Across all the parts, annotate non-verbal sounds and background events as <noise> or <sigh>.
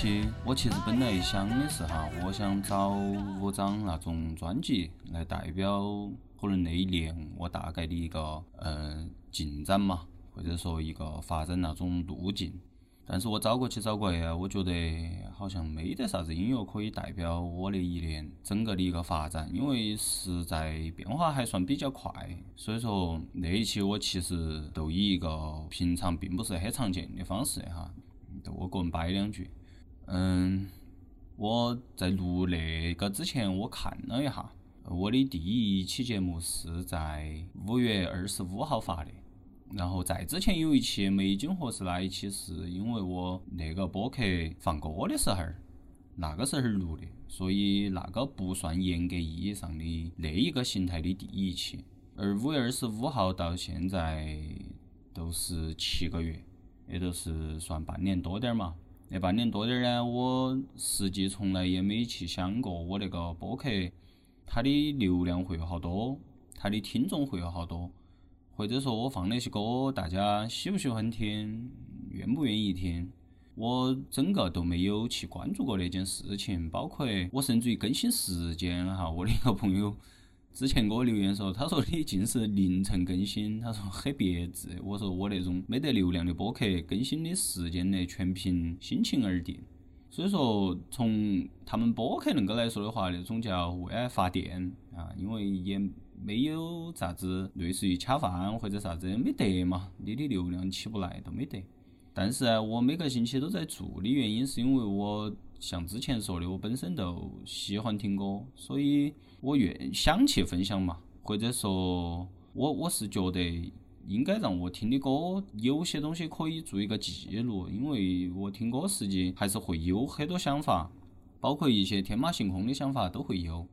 期我其实本来想的是哈，我想找五张那种专辑来代表。可能那一年我大概的一个嗯进展嘛，或者说一个发展那种路径，但是我找过去找过呀，我觉得好像没得啥子音乐可以代表我那一年整个的一个发展，因为实在变化还算比较快，所以说那一期我其实都以一个平常并不是很常见的方式哈，我个人摆两句，嗯，我在录那个之前我看了一下。我的第一期节目是在五月二十五号发的，然后在之前有一期美景和是那一期是因为我那个播客放歌的时候，那个时候录的，所以那个不算严格意义上的那一个形态的第一期。而五月二十五号到现在都是七个月，也就是算半年多点儿嘛。那半年多点儿呢，我实际从来也没去想过我那个播客。它的流量会有好多，它的听众会有好多，或者说我放那些歌，大家喜不喜欢听，愿不愿意听，我整个都没有去关注过那件事情。包括我甚至于更新时间哈，我的一个朋友之前给我留言说，他说你尽是凌晨更新，<laughs> 他说很别致。我说我那种没得流量的播客，更新的时间呢，全凭心情而定。所以说，从他们播客恁个来说的话，那种叫为爱发电啊，因为也没有啥子类似于恰饭或者啥子没得嘛，你的流量起不来都没得。但是啊，我每个星期都在做的原因，是因为我像之前说的，我本身就喜欢听歌，所以我愿想去分享嘛，或者说，我我是觉得。应该让我听的歌有些东西可以做一个记录，因为我听歌实际还是会有很多想法，包括一些天马行空的想法都会有，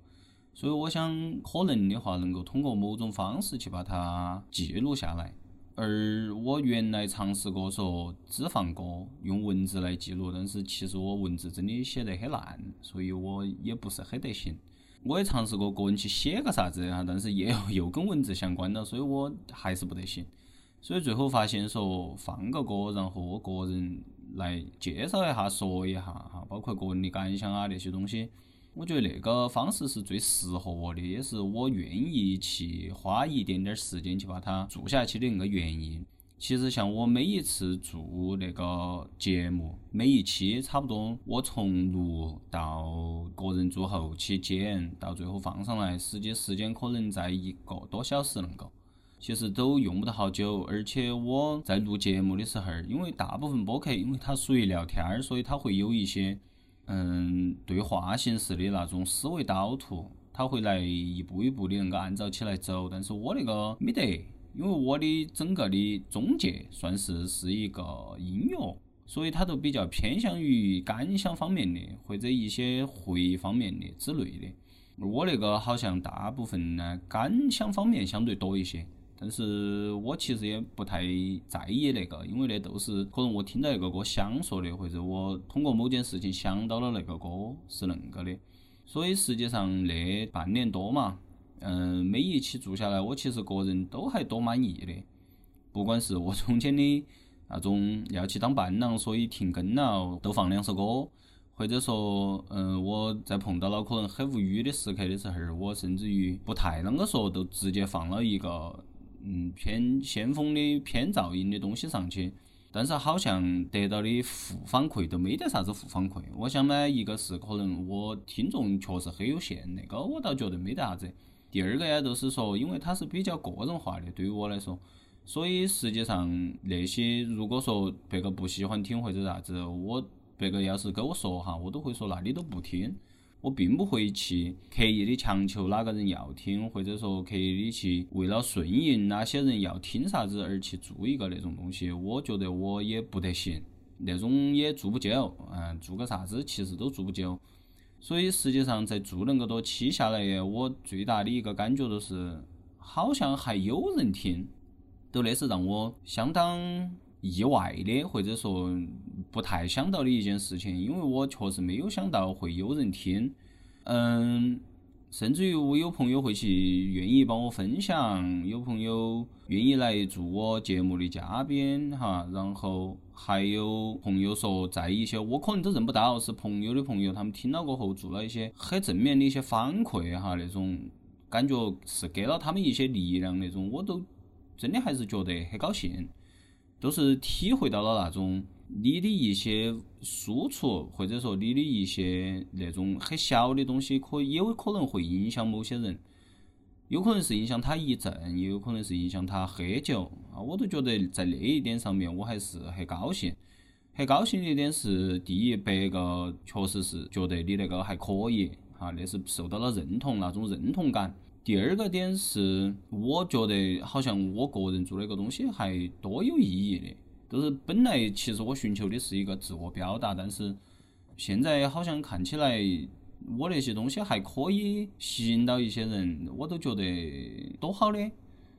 所以我想可能的话能够通过某种方式去把它记录下来。而我原来尝试过说只放歌用文字来记录，但是其实我文字真的写得很烂，所以我也不是很得行。我也尝试过个人去写个啥子啊，但是又又跟文字相关了，所以我还是不得行。所以最后发现说放个歌，然后我个人来介绍一下、说一下哈，包括个人的感想啊那些东西，我觉得那个方式是最适合我的，也是我愿意去花一点点时间去把它做下去的那个原因。其实像我每一次做那个节目，每一期差不多我从录到个人做后期剪，到最后放上来，实际时间可能在一个多小时能够，其实都用不得好久。而且我在录节目的时候，因为大部分播客因为它属于聊天儿，所以它会有一些嗯对话形式的那种思维导图，它会来一步一步的能够按照起来走。但是我那个没得。因为我的整个的中介算是是一个音乐，所以它都比较偏向于感想方面的，或者一些会议方面的之类的。我那个好像大部分呢感想方面相对多一些，但是我其实也不太在意那个，因为那都是可能我听到那个歌想说的，或者我通过某件事情想到了那个歌是恁个的。所以实际上那半年多嘛。嗯，每一期做下来，我其实个人都还多满意的。不管是我中间的那种要去当伴郎，所以停更了，都放两首歌，或者说，嗯，我在碰到了可能很无语的时刻的时候，我甚至于不太啷个说，都直接放了一个嗯偏先锋的偏噪音的东西上去。但是好像得到的负反馈都没得啥子负反馈。我想呢，一个是可能我听众确实很有限，那个我倒觉得没得啥子。第二个呀，就是说，因为它是比较个人化的，对于我来说，所以实际上那些如果说别个不喜欢听或者啥子，我别个要是跟我说哈，我都会说那你都不听，我并不会去刻意的强求哪个人要听，或者说刻意的去为了顺应哪些人要听啥子而去做一个那种东西，我觉得我也不得行，那种也做不久，嗯，做个啥子其实都做不久。所以实际上在做恁个多期下来，我最大的一个感觉就是，好像还有人听，都那是让我相当意外的，或者说不太想到的一件事情，因为我确实没有想到会有人听，嗯。甚至于我有朋友会去愿意帮我分享，有朋友愿意来做我节目的嘉宾哈，然后还有朋友说，在一些我可能都认不到是朋友的朋友，他们听了过后做了一些很正面的一些反馈哈，那种感觉是给了他们一些力量那种，我都真的还是觉得很高兴，都是体会到了那种。你的一些输出，或者说你的一些那种很小的东西，可有可能会影响某些人，有可能是影响他一阵，也有可能是影响他很久啊！我都觉得在那一点上面，我还是很高兴。很高兴的一点是，第一，别个确实是觉得你那个还可以，哈，那是受到了认同，那种认同感。第二个点是，我觉得好像我个人做那个东西还多有意义的。都是本来其实我寻求的是一个自我表达，但是现在好像看起来我那些东西还可以吸引到一些人，我都觉得多好的，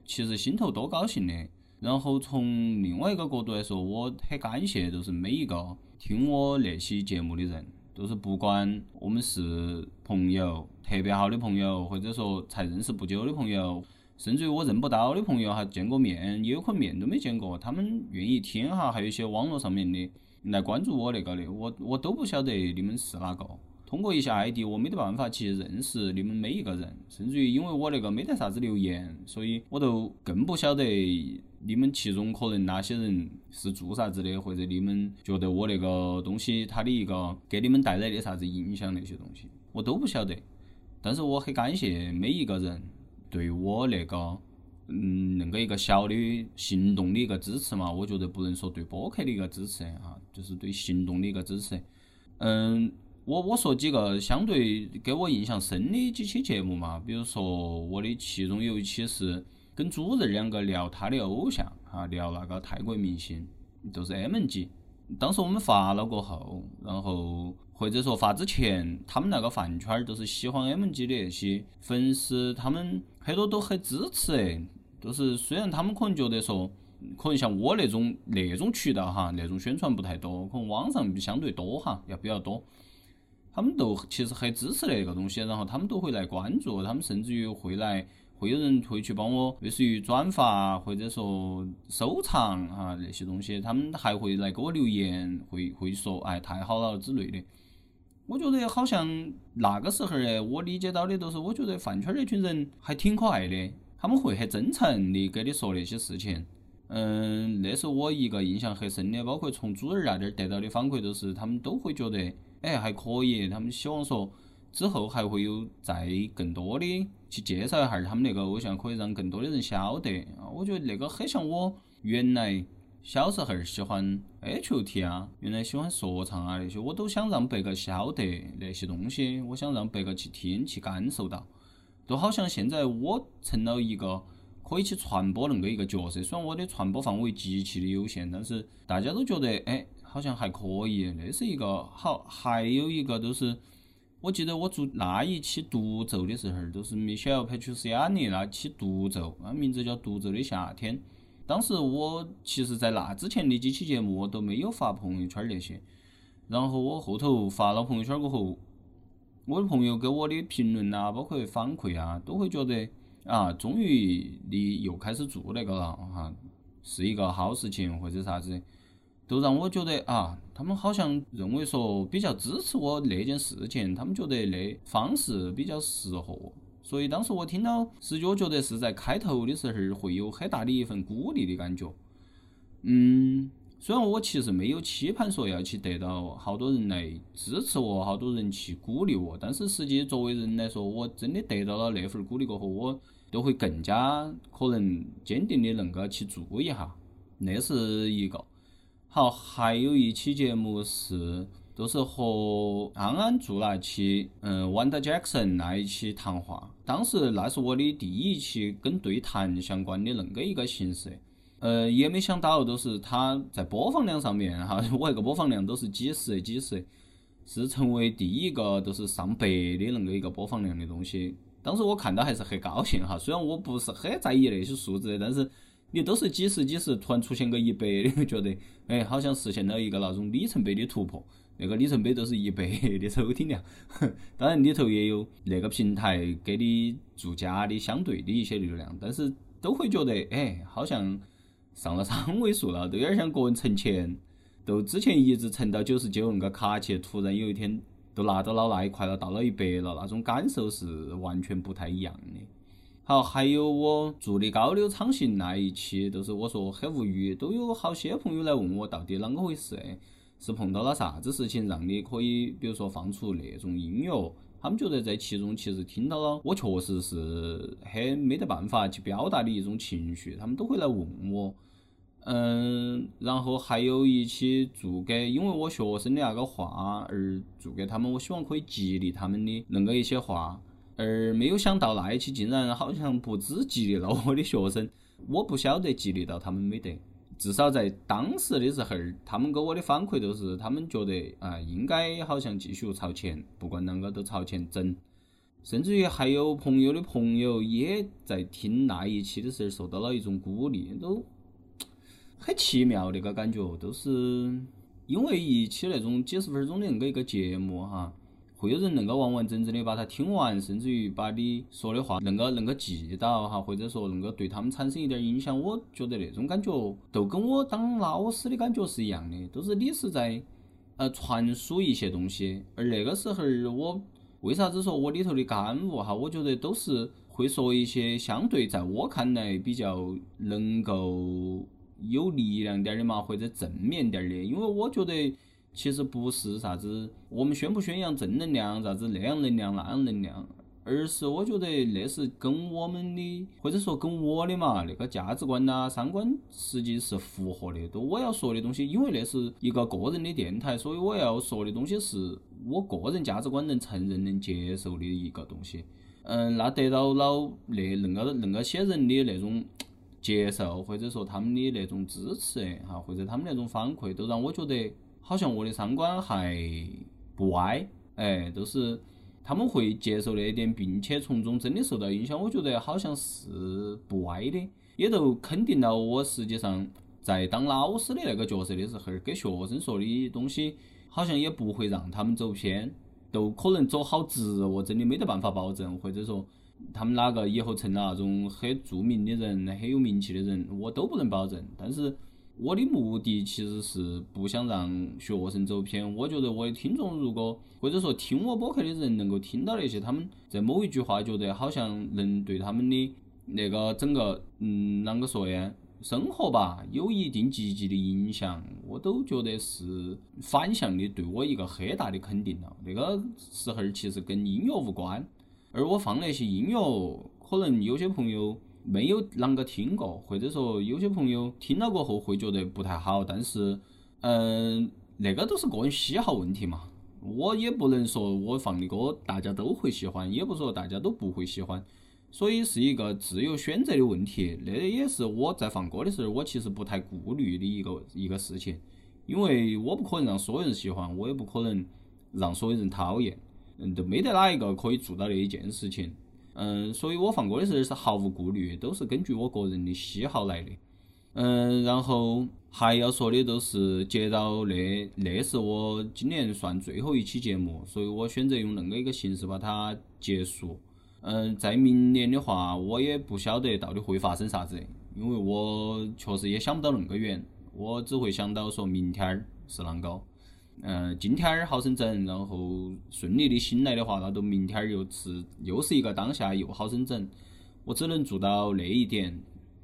其实心头多高兴的。然后从另外一个角度来说，我很感谢，就是每一个听我那期节目的人，都是不管我们是朋友、特别好的朋友，或者说才认识不久的朋友。甚至于我认不到的朋友还见过面，也有可能面都没见过，他们愿意听哈，还有一些网络上面的来关注我那个的，我我都不晓得你们是哪个。通过一下 ID，我没得办法去认识你们每一个人，甚至于因为我那个没得啥子留言，所以我都更不晓得你们其中可能哪些人是做啥子的，或者你们觉得我那个东西它的一个给你们带来的啥子影响那些东西，我都不晓得。但是我很感谢每一个人。对我那个，嗯，恁个一个小的行动的一个支持嘛，我觉得不能说对播客的一个支持啊，就是对行动的一个支持。嗯，我我说几个相对给我印象深的几期节目嘛，比如说我的其中有一期是跟主任两个聊他的偶像哈，聊那个泰国明星，就是 M 级。当时我们发了过后，然后。或者说发之前，他们那个饭圈儿都是喜欢 M G 的那些粉丝，他们很多都很支持诶。都是虽然他们可能觉得说，可能像我那种那种渠道哈，那种宣传不太多，可能网上相对多哈，要比较多。他们都其实很支持那个东西，然后他们都会来关注，他们甚至于会来，会有人会去帮我，类似于转发或者说收藏啊那些东西，他们还会来给我留言，会会说哎太好了之类的。我觉得好像那个时候儿，我理解到的都是，我觉得饭圈那群人还挺可爱的，他们会很真诚的跟你说那些事情。嗯，那是我一个印象很深的，包括从主儿那点儿得到的反馈都是，他们都会觉得，哎，还可以。他们希望说之后还会有再更多的去介绍一下他们那个偶像，可以让更多的人晓得。我觉得那个很像我原来。小时候喜欢 H.O.T 啊，原来喜欢说唱啊那些，我都想让别个晓得那些东西，我想让别个去听去感受到，就好像现在我成了一个可以去传播恁个一个角色。虽然我的传播范围极其的有限，但是大家都觉得哎，好像还可以。那是一个好，还有一个都是，我记得我做那一期独奏的时候，都是米歇尔·佩楚斯亚尼那期独奏，那名字叫《独奏的夏天》。当时我其实，在那之前的几期节目，我都没有发朋友圈那些。然后我后头发了朋友圈过后，我的朋友给我的评论啊，包括反馈啊，都会觉得啊，终于你又开始做那个了哈，是一个好事情或者啥子，都让我觉得啊，他们好像认为说比较支持我那件事情，他们觉得那方式比较适合我。所以当时我听到，实际我觉得是在开头的时候会有很大的一份鼓励的感觉。嗯，虽然我其实没有期盼说要去得到好多人来支持我，好多人去鼓励我，但是实际作为人来说，我真的得到了那份鼓励过后，我都会更加可能坚定的恁个去做一下。那是一个。好，还有一期节目是。都是和安安做那期，嗯，Wanda Jackson 那一期谈话。当时那是我的第一期跟对谈相关的恁个一个形式，呃，也没想到都是他在播放量上面哈，我那个播放量都是几十几十，是成为第一个都是上百的恁个一个播放量的东西。当时我看到还是很高兴哈，虽然我不是很在意那些数字，但是你都是几十几十，突然出现个一百，你会觉得，哎，好像实现了一个那种里程碑的突破。那个里程碑都是一百的收听量，当然里头也有那个平台给你做假的相对的一些流量，但是都会觉得，哎，好像上了 <laughs> 三位数了，都有点像个人存钱，都之前一直存到九十九那个卡去，突然有一天都拿到了那一块了，到了一百了，那种感受是完全不太一样的。好，还有我做的高流畅行那一期，都是我说很无语，都有好些朋友来问我到底啷个回事。是碰到了啥子事情让你可以，比如说放出那种音乐？他们觉得在其中其实听到了，我确实是很没得办法去表达的一种情绪，他们都会来问我。嗯，然后还有一期做给因为我学生的那个话而做给他们，我希望可以激励他们的恁个一些话，而没有想到那一期竟然好像不止激励了我的学生，我不晓得激励到他们没得。至少在当时的时候，他们给我的反馈都是，他们觉得啊，应该好像继续朝前，不管啷个都朝前整。甚至于还有朋友的朋友也在听那一期的时候受到了一种鼓励，都很奇妙那个感觉，都是因为一期那种几十分钟的恁个一个节目哈。会有人恁个完完整整的把它听完，甚至于把你说的话恁个恁个记到哈，或者说恁个对他们产生一点影响。我觉得那种感觉都跟我当老师的感觉是一样的，都是你是在呃传输一些东西。而那个时候我为啥子说我里头的感悟哈？我觉得都是会说一些相对在我看来比较能够有力量点的嘛，或者正面点的，因为我觉得。其实不是啥子，我们宣不宣扬正能量，啥子那样能量那样能量，而是我觉得那是跟我们的，或者说跟我的嘛那个价值观呐、三观实际是符合的。都我要说的东西，因为那是一个个人的电台，所以我要说的东西是我个人价值观能承认、能接受的一个东西。嗯，那得到了那恁个恁个些人的那种接受，或者说他们的那种支持哈，或者他们那种反馈，都让我觉得。好像我的三观还不歪，哎，都是他们会接受那一点，并且从中真的受到影响。我觉得好像是不歪的，也都肯定了我实际上在当老师的那个角色的时候，给学生说的东西，好像也不会让他们走偏，都可能走好直。我真的没得办法保证，或者说他们哪个以后成了那种很著名的人、很有名气的人，我都不能保证。但是。我的目的其实是不想让学生走偏。我觉得我的听众如果或者说听我播客的人能够听到那些他们在某一句话觉得好像能对他们的那个整个嗯啷个说呀生活吧有一定积极的影响，我都觉得是反向的对我一个很大的肯定了。那个时候其实跟音乐无关，而我放那些音乐，可能有些朋友。没有啷个听过，或者说有些朋友听了过后会觉得不太好，但是，嗯，那个都是个人喜好问题嘛。我也不能说我放的歌大家都会喜欢，也不说大家都不会喜欢，所以是一个自由选择的问题。那也是我在放歌的时候，我其实不太顾虑的一个一个事情，因为我不可能让所有人喜欢，我也不可能让所有人讨厌，嗯，都没得哪一个可以做到那一件事情。嗯，所以我放歌的时候是毫无顾虑，都是根据我个人的喜好来的。嗯，然后还要说的都是接到那那是我今年算最后一期节目，所以我选择用恁个一个形式把它结束。嗯，在明年的话，我也不晓得到底会发生啥子，因为我确实也想不到恁个远，我只会想到说明天儿是啷个。嗯，今天儿好生整，然后顺利的醒来的话，那都明天儿又是又是一个当下又好生整，我只能做到那一点。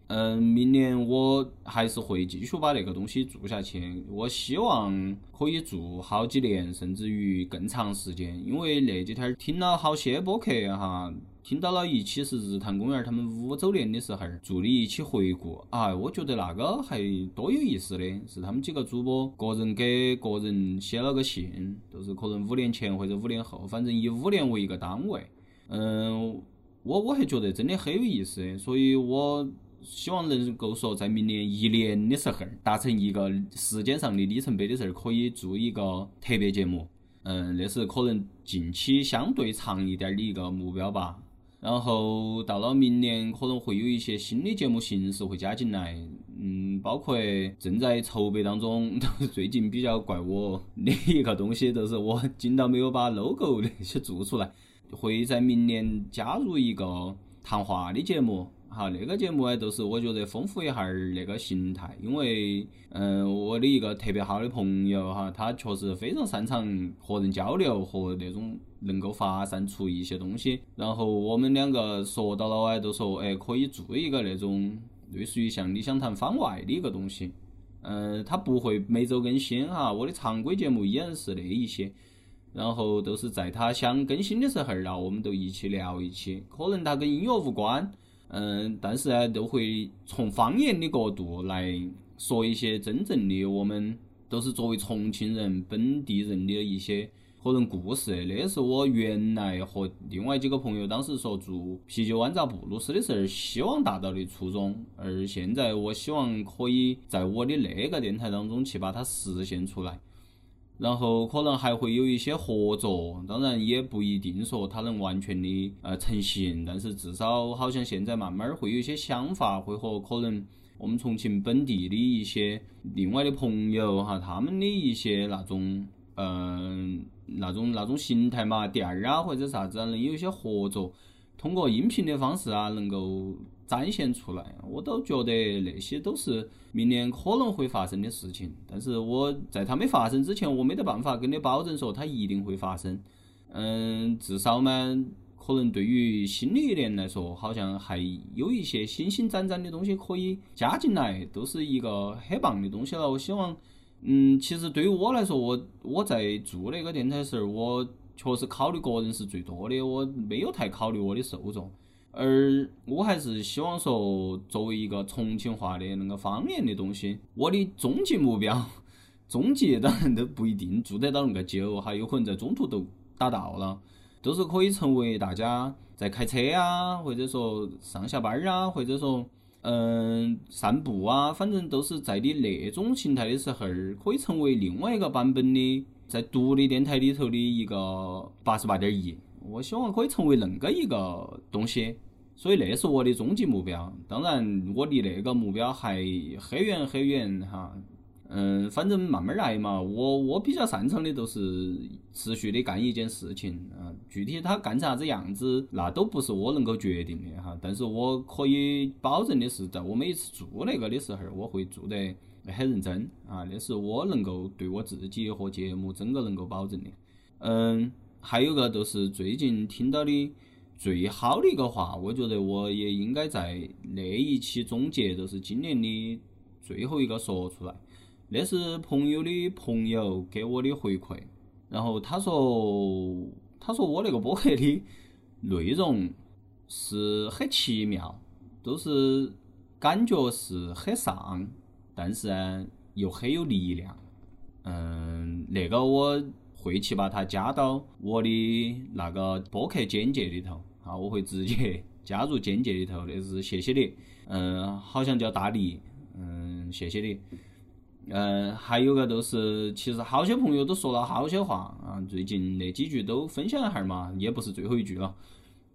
嗯，明年我还是会继续把那个东西做下去，我希望可以做好几年，甚至于更长时间，因为那几天听了好些播客哈。听到了一期是日坛公园他们五周年的时候做的一期回顾，啊，我觉得那个还多有意思的，是他们几个主播个人给个人写了个信，都是可能五年前或者五年后，反正以五年为一个单位。嗯，我我还觉得真的很有意思，所以我希望能够说在明年一年的时候达成一个时间上的里程碑的时候，可以做一个特别节目。嗯，那是可能近期相对长一点的一个目标吧。然后到了明年可能会有一些新的节目形式会加进来，嗯，包括正在筹备当中，最近比较怪我的一个东西，就是我紧到没有把 logo 那些做出来，会在明年加入一个谈话的节目。好，那个节目呢，就是我觉得丰富一下儿那个形态，因为，嗯，我的一个特别好的朋友哈，他确实非常擅长和人交流和那种能够发散出一些东西。然后我们两个说到了哎，都说哎，可以做一个那种类似于像理想谈番外的一个东西。嗯，它不会每周更新哈，我的常规节目依然是那一些，然后都是在他想更新的时候儿啦，我们都一起聊一期，可能它跟音乐无关。嗯，但是呢，都会从方言的角度来说一些真正的我们都是作为重庆人本地人的一些个人故事。那是我原来和另外几个朋友当时说做啤酒湾杂布鲁斯的时候希望达到的初衷，而现在我希望可以在我的那个电台当中去把它实现出来。然后可能还会有一些合作，当然也不一定说它能完全的呃成型，但是至少好像现在慢慢会有一些想法，会和可能我们重庆本地的一些另外的朋友哈，他们的一些那种嗯那种那种形态嘛店儿啊或者啥子啊，能有一些合作，通过音频的方式啊能够。展现出来，我都觉得那些都是明年可能会发生的事情。但是我在它没发生之前，我没得办法跟你保证说它一定会发生。嗯，至少嘛，可能对于新的一年来说，好像还有一些星星展展的东西可以加进来，都是一个很棒的东西了。我希望，嗯，其实对于我来说，我我在做那个电台时候，我确实考虑个人是最多的，我没有太考虑我的受众。而我还是希望说，作为一个重庆话的那个方言的东西，我的终极目标，<laughs> 终极当然都不一定做得到那个久，还有可能在中途都达到了，都是可以成为大家在开车啊，或者说上下班儿啊，或者说嗯散步啊，反正都是在你那种形态的时候，可以成为另外一个版本的在独立电台里头的一个八十八点一。我希望可以成为恁个一个东西，所以那是我的终极目标。当然，我离那个目标还很远很远哈。嗯，反正慢慢来嘛。我我比较擅长的都是持续的干一件事情啊。具体他干成啥子样子，那都不是我能够决定的哈。但是我可以保证的是，在我每一次做那个的时候，我会做得很认真啊。那是我能够对我自己和节目整个能够保证的。嗯。还有个就是最近听到的最好的一个话，我觉得我也应该在那一期总结，就是今年的最后一个说出来。那是朋友的朋友给我的回馈，然后他说，他说我那个播客的内容是很奇妙，都是感觉是很丧，但是呢又很有力量。嗯，那个我。会去把它加到我的那个播客简介里头，啊，我会直接加入简介里头。那是谢谢你，嗯，好像叫大力，嗯，谢谢你，嗯，还有个就是，其实好些朋友都说了好些话啊，最近那几句都分享一下嘛，也不是最后一句了，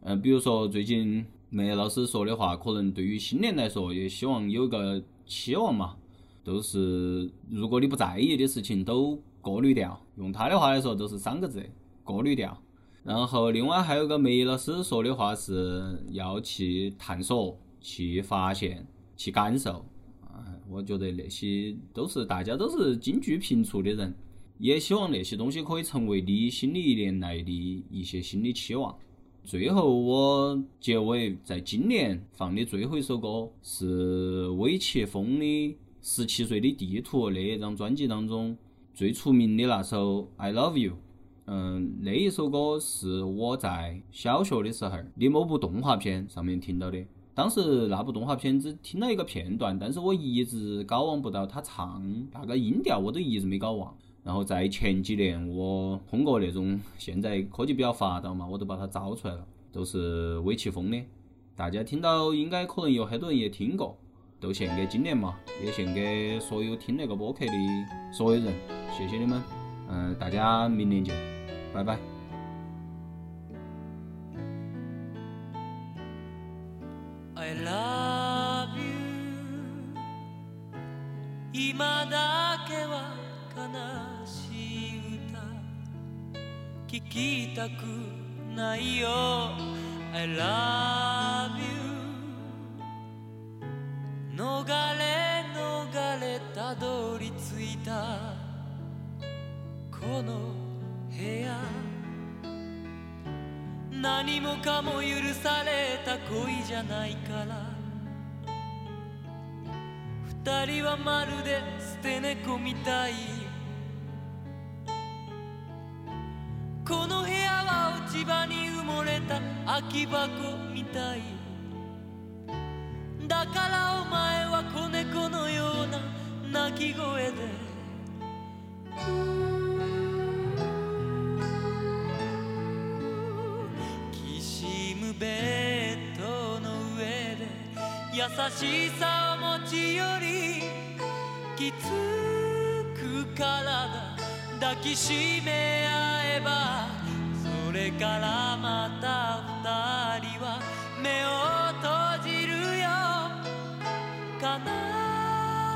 嗯，比如说最近梅老师说的话，可能对于新年来说，也希望有个期望嘛，都是如果你不在意的事情都。过滤掉，用他的话来说就是三个字：过滤掉。然后另外还有个梅老师说的话是要去探索、去发现、去感受。啊，我觉得那些都是大家都是京剧频出的人，也希望那些东西可以成为你新的一年来的一些新的期望。最后我结尾在今年放的最后一首歌是韦奇峰的《十七岁的地图》那一张专辑当中。最出名的那首《I Love You》，嗯，那一首歌是我在小学的时候的某部动画片上面听到的。当时那部动画片只听了一个片段，但是我一直搞忘不到他唱那个音调，我都一直没搞忘。然后在前几年，我通过那种现在科技比较发达嘛，我都把它找出来了，都是韦奇峰的。大家听到应该可能有很多人也听过。都献给今年嘛也献给所有听那个播客的所有人谢谢你们嗯大家明年见拜拜。Iloveyou i love 逃れ逃れたどり着いた。この部屋。何もかも許された恋じゃないから。二人はまるで捨て猫みたい。この部屋は落ち葉に埋もれた空き箱みたい。だからお前は子猫のような鳴き声で。きしむベッドの上で優しさを持ち寄りきつく体抱きしめ合えばそれからまた二人は目を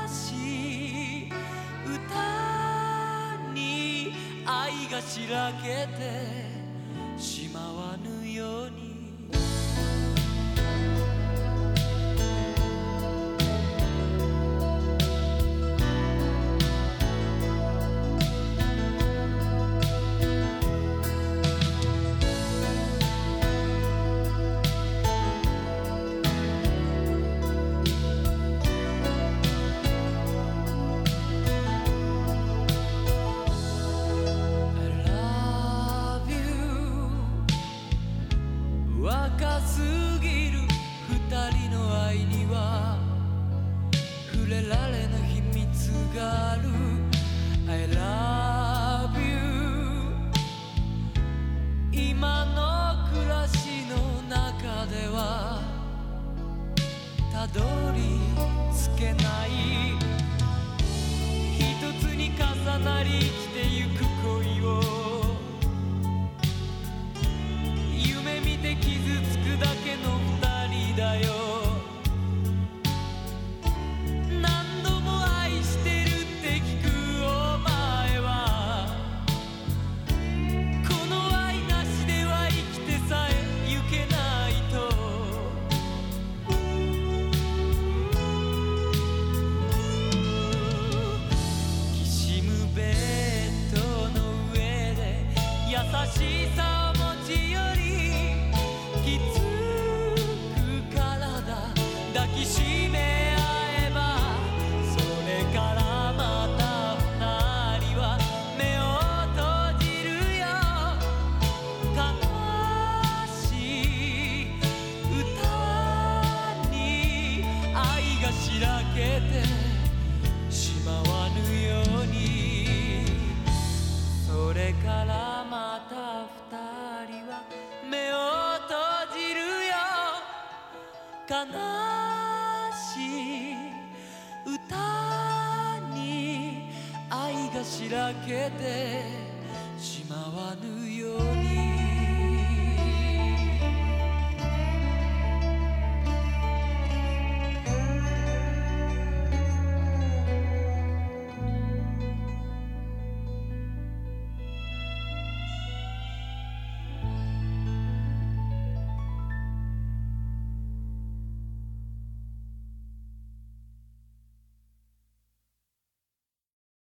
しい歌に愛がしらけてしまわぬように。que te